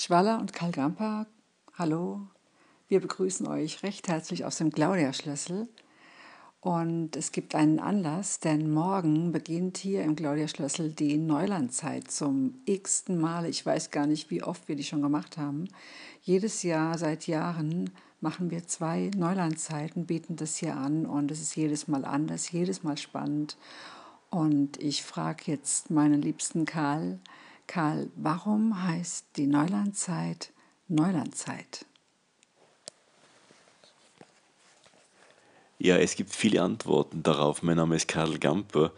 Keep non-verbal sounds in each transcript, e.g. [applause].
Schwaller und Karl Gamper, hallo. Wir begrüßen euch recht herzlich aus dem Claudia-Schlössel. Und es gibt einen Anlass, denn morgen beginnt hier im Claudia-Schlössel die Neulandzeit zum x-ten Mal. Ich weiß gar nicht, wie oft wir die schon gemacht haben. Jedes Jahr, seit Jahren, machen wir zwei Neulandzeiten, bieten das hier an und es ist jedes Mal anders, jedes Mal spannend. Und ich frage jetzt meinen liebsten Karl, Karl, warum heißt die Neulandzeit Neulandzeit? Ja, es gibt viele Antworten darauf. Mein Name ist Karl Gamper.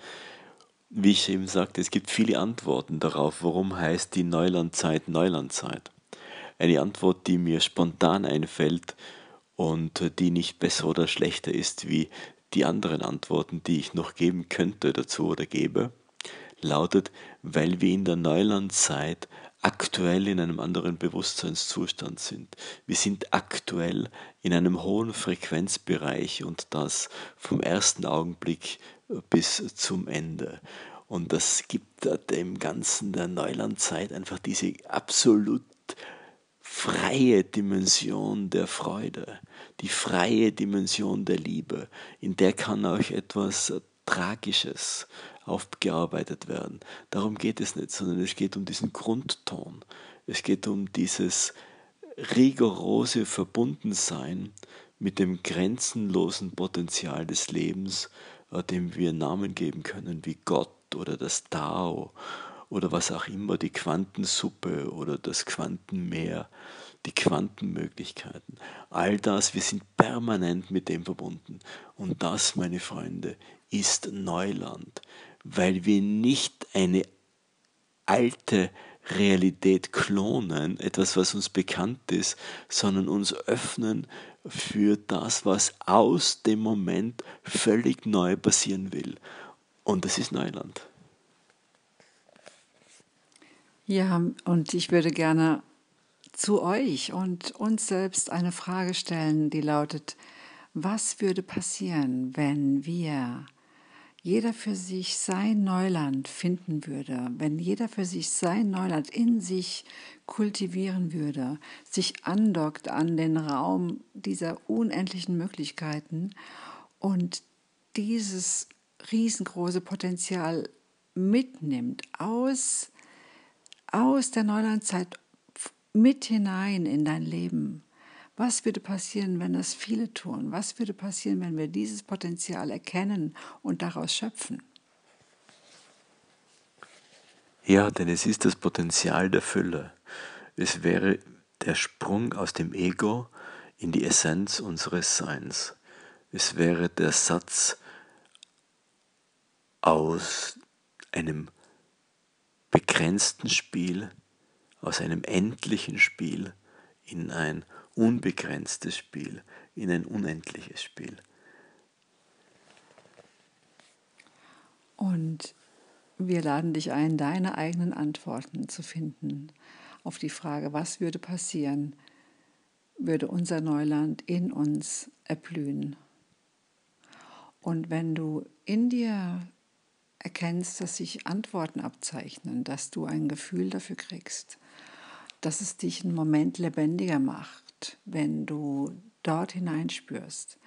Wie ich eben sagte, es gibt viele Antworten darauf, warum heißt die Neulandzeit Neulandzeit. Eine Antwort, die mir spontan einfällt und die nicht besser oder schlechter ist wie die anderen Antworten, die ich noch geben könnte dazu oder gebe, lautet, weil wir in der Neulandzeit aktuell in einem anderen Bewusstseinszustand sind. Wir sind aktuell in einem hohen Frequenzbereich und das vom ersten Augenblick bis zum Ende. Und das gibt dem Ganzen der Neulandzeit einfach diese absolut freie Dimension der Freude, die freie Dimension der Liebe, in der kann auch etwas Tragisches aufgearbeitet werden. Darum geht es nicht, sondern es geht um diesen Grundton. Es geht um dieses rigorose Verbundensein mit dem grenzenlosen Potenzial des Lebens, äh, dem wir Namen geben können wie Gott oder das Tao oder was auch immer, die Quantensuppe oder das Quantenmeer, die Quantenmöglichkeiten. All das, wir sind permanent mit dem verbunden. Und das, meine Freunde, ist Neuland weil wir nicht eine alte Realität klonen, etwas, was uns bekannt ist, sondern uns öffnen für das, was aus dem Moment völlig neu passieren will. Und das ist Neuland. Ja, und ich würde gerne zu euch und uns selbst eine Frage stellen, die lautet, was würde passieren, wenn wir jeder für sich sein Neuland finden würde, wenn jeder für sich sein Neuland in sich kultivieren würde, sich andockt an den Raum dieser unendlichen Möglichkeiten und dieses riesengroße Potenzial mitnimmt aus, aus der Neulandzeit mit hinein in dein Leben was würde passieren, wenn das viele tun? Was würde passieren, wenn wir dieses Potenzial erkennen und daraus schöpfen? Ja, denn es ist das Potenzial der Fülle. Es wäre der Sprung aus dem Ego in die Essenz unseres Seins. Es wäre der Satz aus einem begrenzten Spiel, aus einem endlichen Spiel in ein unbegrenztes Spiel, in ein unendliches Spiel. Und wir laden dich ein, deine eigenen Antworten zu finden auf die Frage, was würde passieren, würde unser Neuland in uns erblühen. Und wenn du in dir erkennst, dass sich Antworten abzeichnen, dass du ein Gefühl dafür kriegst, dass es dich einen Moment lebendiger macht, wenn du dort hineinspürst,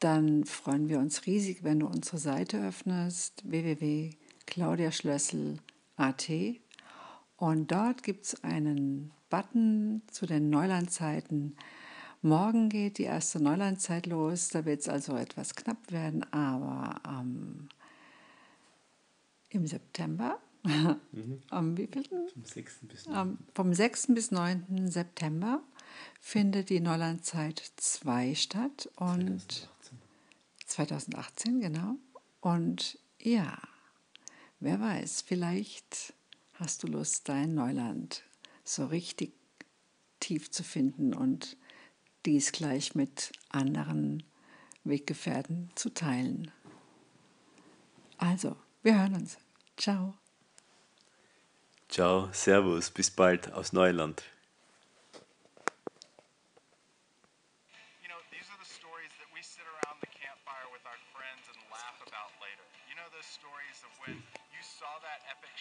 dann freuen wir uns riesig, wenn du unsere Seite öffnest, www.claudiaschlössel.at und dort gibt es einen Button zu den Neulandzeiten. Morgen geht die erste Neulandzeit los, da wird es also etwas knapp werden, aber ähm, im September, mhm. [laughs] am wievielten? Vom 6. bis 9. vom 6. bis 9. September findet die Neulandzeit 2 statt und 2018. 2018, genau. Und ja, wer weiß, vielleicht hast du Lust, dein Neuland so richtig tief zu finden und dies gleich mit anderen Weggefährten zu teilen. Also, wir hören uns. Ciao. Ciao, Servus, bis bald aus Neuland. These are the stories that we sit around the campfire with our friends and laugh about later. You know those stories of when you saw that epic